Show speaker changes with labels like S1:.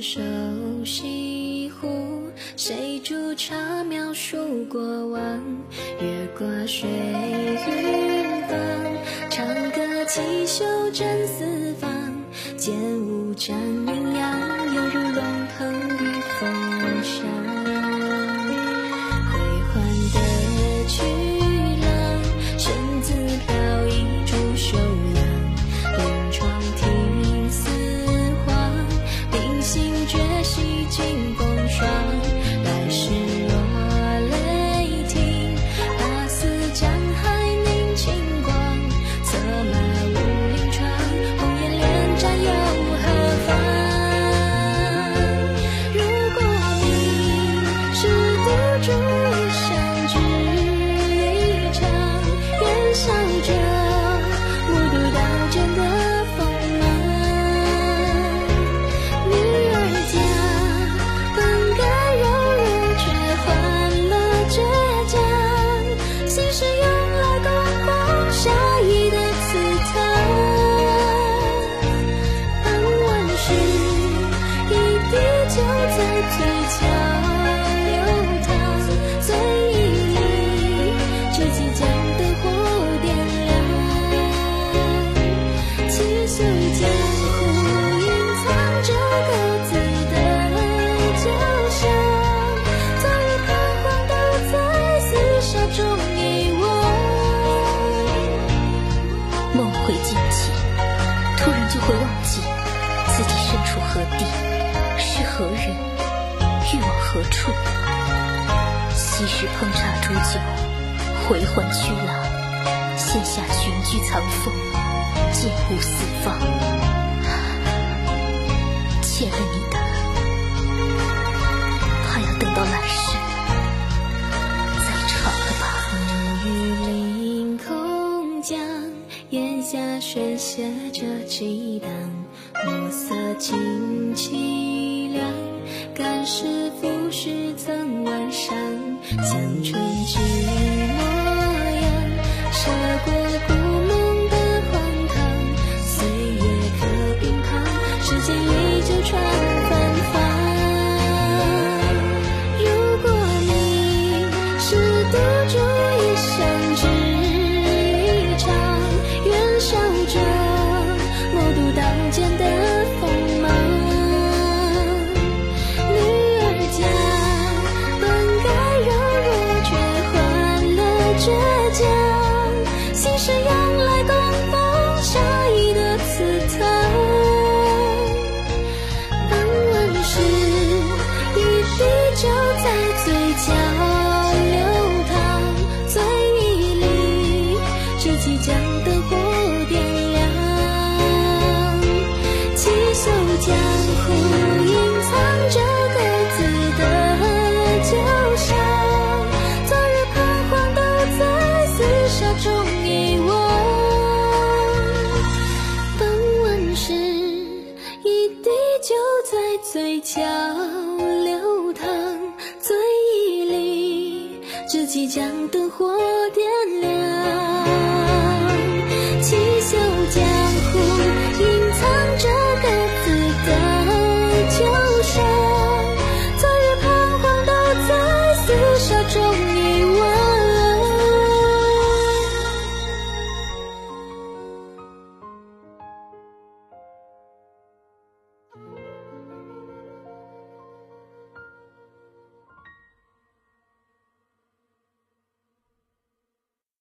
S1: 瘦，西湖。谁煮茶描述过往？月挂水云方，长歌起袖振四方。剑舞
S2: 斩阴阳，欲往何处？昔时烹茶煮酒，回魂驱郎，现下寻居藏凤，剑舞四方。欠了你的，怕要等到来世再唱了吧。
S1: 雨林空江，檐下喧歇着激荡。暮色尽凄凉，干湿浮世曾晚上，想追。即将灯火点。